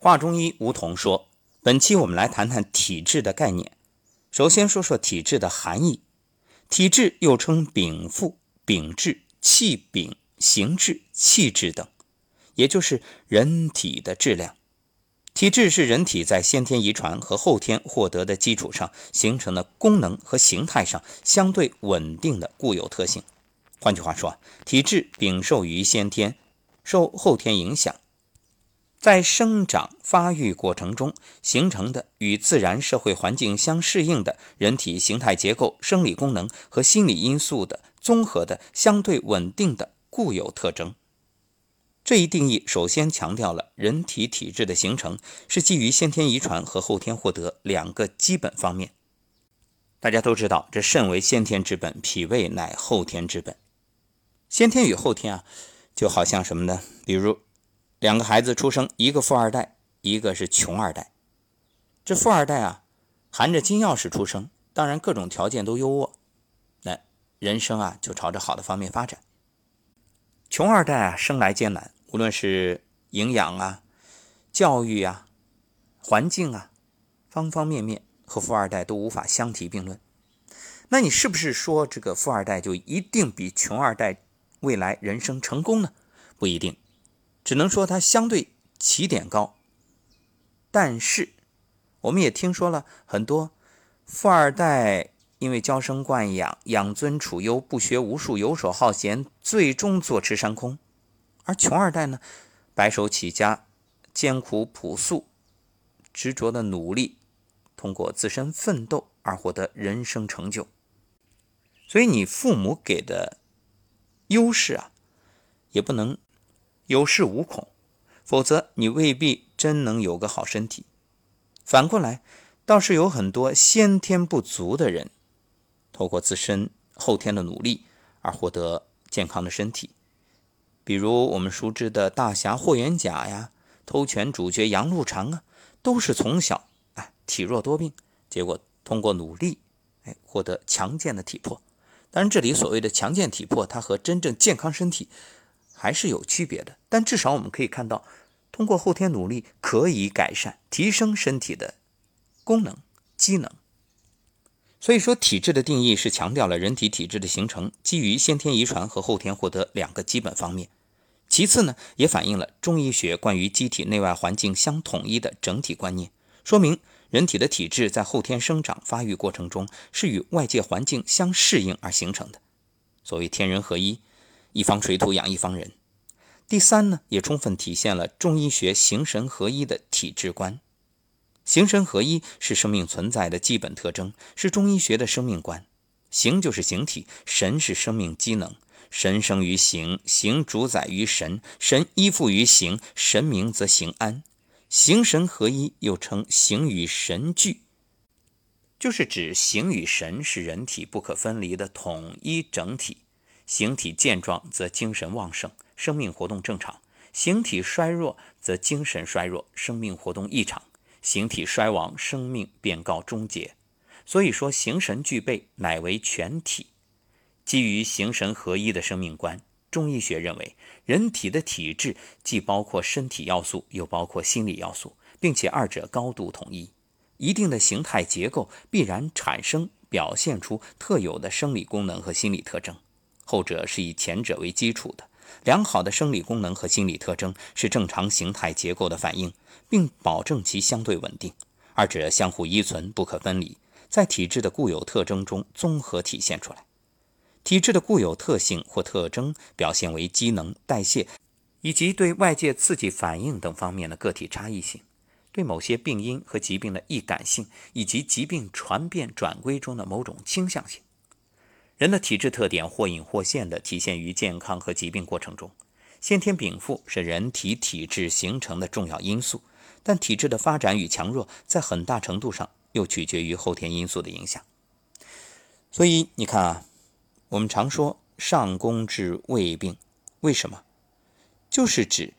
华中医吴桐说：“本期我们来谈谈体质的概念。首先说说体质的含义。体质又称禀赋、禀质、气禀、形质、气质等，也就是人体的质量。体质是人体在先天遗传和后天获得的基础上形成的功能和形态上相对稳定的固有特性。换句话说，体质禀受于先天，受后天影响。”在生长发育过程中形成的与自然社会环境相适应的人体形态结构、生理功能和心理因素的综合的相对稳定的固有特征。这一定义首先强调了人体体质的形成是基于先天遗传和后天获得两个基本方面。大家都知道，这肾为先天之本，脾胃乃后天之本。先天与后天啊，就好像什么呢？比如。两个孩子出生，一个富二代，一个是穷二代。这富二代啊，含着金钥匙出生，当然各种条件都优渥，那人生啊就朝着好的方面发展。穷二代啊，生来艰难，无论是营养啊、教育啊、环境啊，方方面面和富二代都无法相提并论。那你是不是说这个富二代就一定比穷二代未来人生成功呢？不一定。只能说它相对起点高，但是我们也听说了很多富二代因为娇生惯养、养尊处优、不学无术、游手好闲，最终坐吃山空；而穷二代呢，白手起家、艰苦朴素、执着的努力，通过自身奋斗而获得人生成就。所以，你父母给的优势啊，也不能。有恃无恐，否则你未必真能有个好身体。反过来，倒是有很多先天不足的人，透过自身后天的努力而获得健康的身体。比如我们熟知的大侠霍元甲呀，偷权主角杨露长啊，都是从小哎体弱多病，结果通过努力哎获得强健的体魄。当然，这里所谓的强健体魄，它和真正健康身体。还是有区别的，但至少我们可以看到，通过后天努力可以改善、提升身体的功能机能。所以说，体质的定义是强调了人体体质的形成基于先天遗传和后天获得两个基本方面。其次呢，也反映了中医学关于机体内外环境相统一的整体观念，说明人体的体质在后天生长发育过程中是与外界环境相适应而形成的。所谓天人合一。一方水土养一方人。第三呢，也充分体现了中医学形神合一的体质观。形神合一是生命存在的基本特征，是中医学的生命观。形就是形体，神是生命机能。神生于形，形主宰于神，神依附于形，神明则形安。形神合一又称形与神俱，就是指形与神是人体不可分离的统一整体。形体健壮则精神旺盛，生命活动正常；形体衰弱则精神衰弱，生命活动异常；形体衰亡，生命便告终结。所以说，形神俱备乃为全体。基于形神合一的生命观，中医学认为，人体的体质既包括身体要素，又包括心理要素，并且二者高度统一。一定的形态结构必然产生、表现出特有的生理功能和心理特征。后者是以前者为基础的，良好的生理功能和心理特征是正常形态结构的反应，并保证其相对稳定。二者相互依存，不可分离，在体质的固有特征中综合体现出来。体质的固有特性或特征表现为机能、代谢以及对外界刺激反应等方面的个体差异性，对某些病因和疾病的易感性，以及疾病传变转归中的某种倾向性。人的体质特点或隐或现地体现于健康和疾病过程中。先天禀赋是人体体质形成的重要因素，但体质的发展与强弱在很大程度上又取决于后天因素的影响。所以你看啊，我们常说上工治未病，为什么？就是指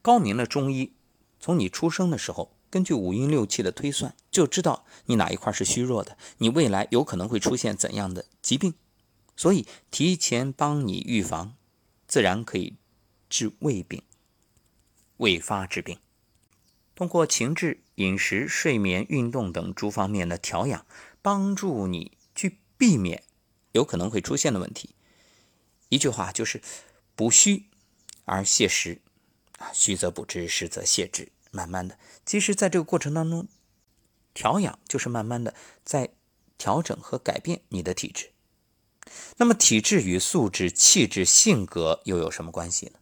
高明的中医从你出生的时候，根据五阴六气的推算，就知道你哪一块是虚弱的，你未来有可能会出现怎样的疾病。所以，提前帮你预防，自然可以治未病、未发之病。通过情志、饮食、睡眠、运动等诸方面的调养，帮助你去避免有可能会出现的问题。一句话就是补虚而泻实，虚则补之，实则泻之。慢慢的，其实在这个过程当中，调养就是慢慢的在调整和改变你的体质。那么体质与素质、气质、性格又有什么关系呢？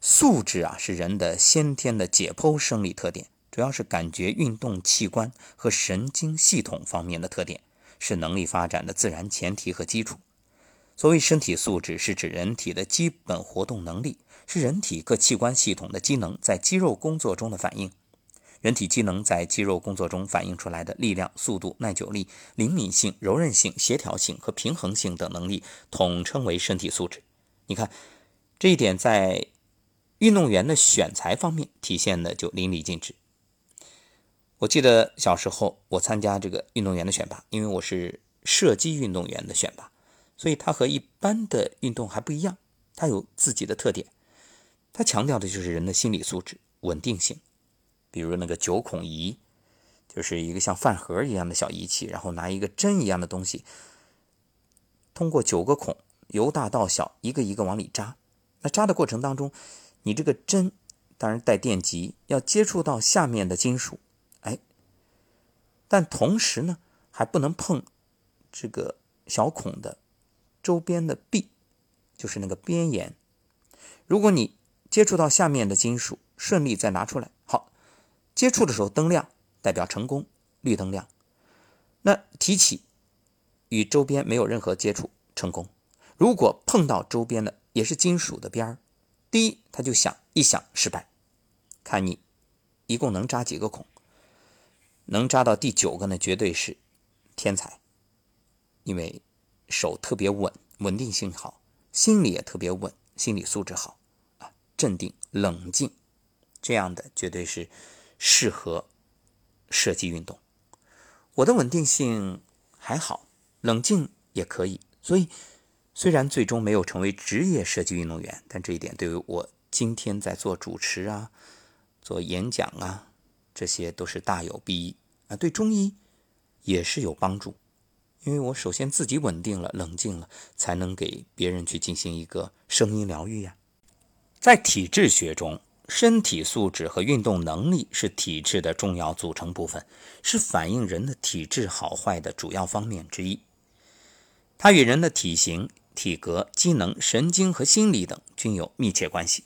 素质啊，是人的先天的解剖生理特点，主要是感觉、运动器官和神经系统方面的特点，是能力发展的自然前提和基础。所谓身体素质，是指人体的基本活动能力，是人体各器官系统的机能在肌肉工作中的反应。人体机能在肌肉工作中反映出来的力量、速度、耐久力、灵敏性、柔韧性、协调性和平衡性等能力，统称为身体素质。你看，这一点在。运动员的选材方面体现的就淋漓尽致。我记得小时候我参加这个运动员的选拔，因为我是射击运动员的选拔，所以它和一般的运动还不一样，它有自己的特点。它强调的就是人的心理素质、稳定性。比如那个九孔仪，就是一个像饭盒一样的小仪器，然后拿一个针一样的东西，通过九个孔由大到小一个一个往里扎。那扎的过程当中，你这个针当然带电极，要接触到下面的金属，哎，但同时呢还不能碰这个小孔的周边的壁，就是那个边沿。如果你接触到下面的金属，顺利再拿出来，好，接触的时候灯亮，代表成功，绿灯亮。那提起与周边没有任何接触，成功。如果碰到周边的也是金属的边儿。第一，他就想一想失败，看你一共能扎几个孔，能扎到第九个呢，绝对是天才，因为手特别稳，稳定性好，心理也特别稳，心理素质好啊，镇定冷静，这样的绝对是适合射击运动。我的稳定性还好，冷静也可以，所以。虽然最终没有成为职业射击运动员，但这一点对于我今天在做主持啊、做演讲啊，这些都是大有裨益啊。对中医也是有帮助，因为我首先自己稳定了、冷静了，才能给别人去进行一个声音疗愈呀。在体质学中，身体素质和运动能力是体质的重要组成部分，是反映人的体质好坏的主要方面之一。它与人的体型。体格、机能、神经和心理等均有密切关系。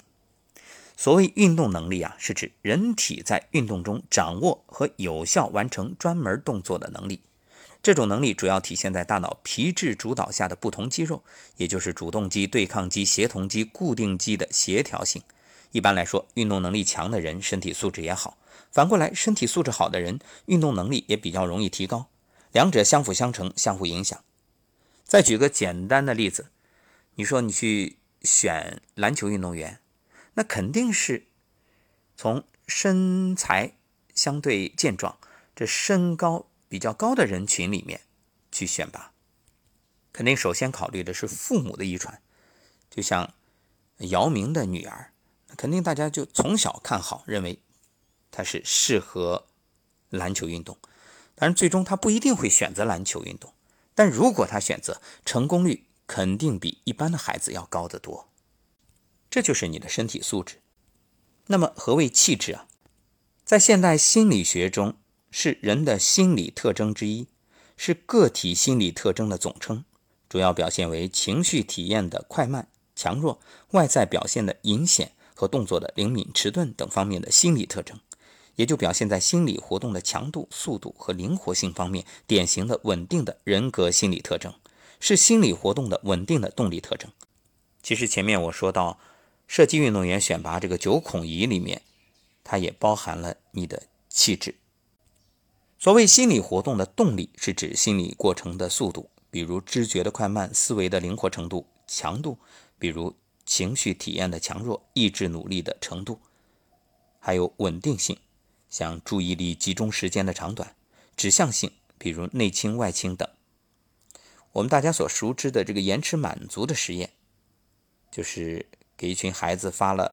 所谓运动能力啊，是指人体在运动中掌握和有效完成专门动作的能力。这种能力主要体现在大脑皮质主导下的不同肌肉，也就是主动肌、对抗肌、协同肌、固定肌的协调性。一般来说，运动能力强的人身体素质也好；反过来，身体素质好的人运动能力也比较容易提高。两者相辅相成，相互影响。再举个简单的例子，你说你去选篮球运动员，那肯定是从身材相对健壮、这身高比较高的人群里面去选拔。肯定首先考虑的是父母的遗传，就像姚明的女儿，肯定大家就从小看好，认为他是适合篮球运动，但是最终他不一定会选择篮球运动。但如果他选择，成功率肯定比一般的孩子要高得多。这就是你的身体素质。那么，何谓气质啊？在现代心理学中，是人的心理特征之一，是个体心理特征的总称，主要表现为情绪体验的快慢、强弱、外在表现的隐显和动作的灵敏、迟钝等方面的心理特征。也就表现在心理活动的强度、速度和灵活性方面，典型的稳定的人格心理特征，是心理活动的稳定的动力特征。其实前面我说到，射击运动员选拔这个九孔仪里面，它也包含了你的气质。所谓心理活动的动力，是指心理过程的速度，比如知觉的快慢、思维的灵活程度、强度，比如情绪体验的强弱、意志努力的程度，还有稳定性。像注意力集中时间的长短、指向性，比如内倾外倾等。我们大家所熟知的这个延迟满足的实验，就是给一群孩子发了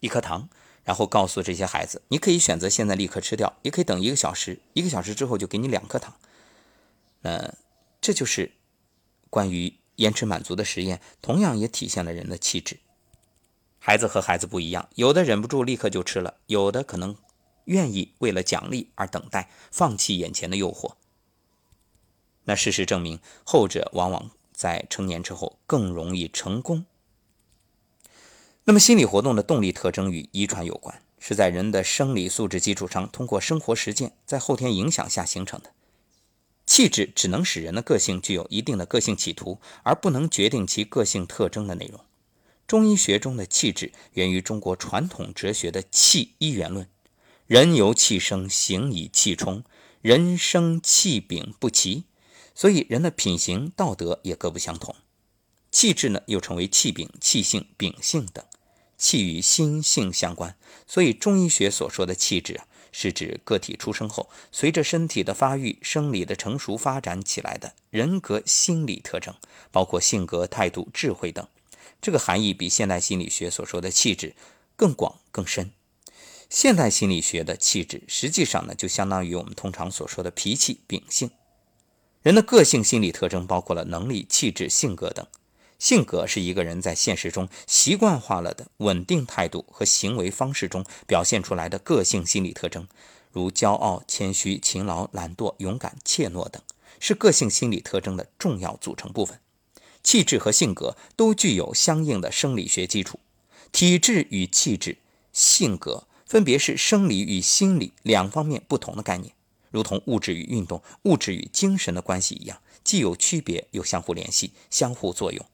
一颗糖，然后告诉这些孩子，你可以选择现在立刻吃掉，也可以等一个小时，一个小时之后就给你两颗糖。那这就是关于延迟满足的实验，同样也体现了人的气质。孩子和孩子不一样，有的忍不住立刻就吃了，有的可能愿意为了奖励而等待，放弃眼前的诱惑。那事实证明，后者往往在成年之后更容易成功。那么，心理活动的动力特征与遗传有关，是在人的生理素质基础上，通过生活实践在后天影响下形成的。气质只能使人的个性具有一定的个性企图，而不能决定其个性特征的内容。中医学中的气质源于中国传统哲学的气一元论。人由气生，形以气充，人生气禀不齐，所以人的品行道德也各不相同。气质呢，又称为气禀、气性、秉性等，气与心性相关。所以中医学所说的气质啊，是指个体出生后，随着身体的发育、生理的成熟发展起来的人格心理特征，包括性格、态度、智慧等。这个含义比现代心理学所说的气质更广更深。现代心理学的气质，实际上呢，就相当于我们通常所说的脾气、秉性。人的个性心理特征包括了能力、气质、性格等。性格是一个人在现实中习惯化了的稳定态度和行为方式中表现出来的个性心理特征，如骄傲、谦虚、勤劳、懒惰、勇敢、怯懦等，是个性心理特征的重要组成部分。气质和性格都具有相应的生理学基础，体质与气质、性格分别是生理与心理两方面不同的概念，如同物质与运动、物质与精神的关系一样，既有区别又相互联系、相互作用。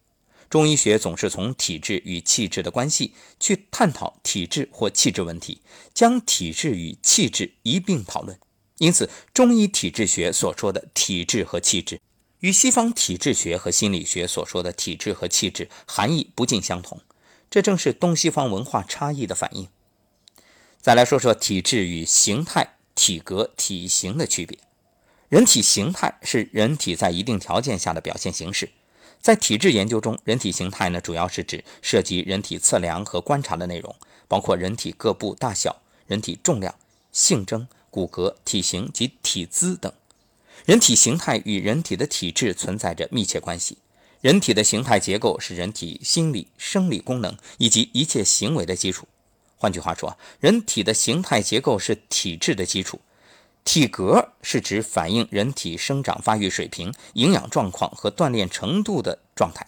中医学总是从体质与气质的关系去探讨体质或气质问题，将体质与气质一并讨论。因此，中医体质学所说的体质和气质。与西方体质学和心理学所说的体质和气质含义不尽相同，这正是东西方文化差异的反应。再来说说体质与形态、体格、体型的区别。人体形态是人体在一定条件下的表现形式。在体质研究中，人体形态呢，主要是指涉及人体测量和观察的内容，包括人体各部大小、人体重量、性征、骨骼、体型及体姿等。人体形态与人体的体质存在着密切关系。人体的形态结构是人体心理、生理功能以及一切行为的基础。换句话说，人体的形态结构是体质的基础。体格是指反映人体生长发育水平、营养状况和锻炼程度的状态。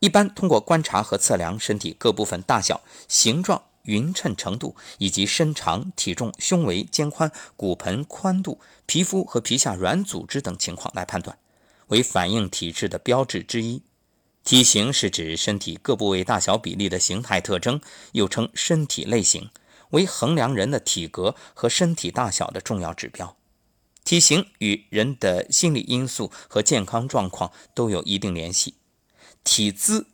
一般通过观察和测量身体各部分大小、形状。匀称程度以及身长、体重、胸围、肩宽、骨盆宽度、皮肤和皮下软组织等情况来判断，为反映体质的标志之一。体型是指身体各部位大小比例的形态特征，又称身体类型，为衡量人的体格和身体大小的重要指标。体型与人的心理因素和健康状况都有一定联系。体姿，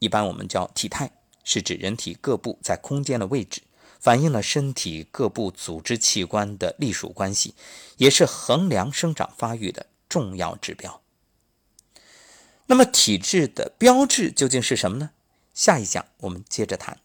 一般我们叫体态。是指人体各部在空间的位置，反映了身体各部组织器官的隶属关系，也是衡量生长发育的重要指标。那么体质的标志究竟是什么呢？下一讲我们接着谈。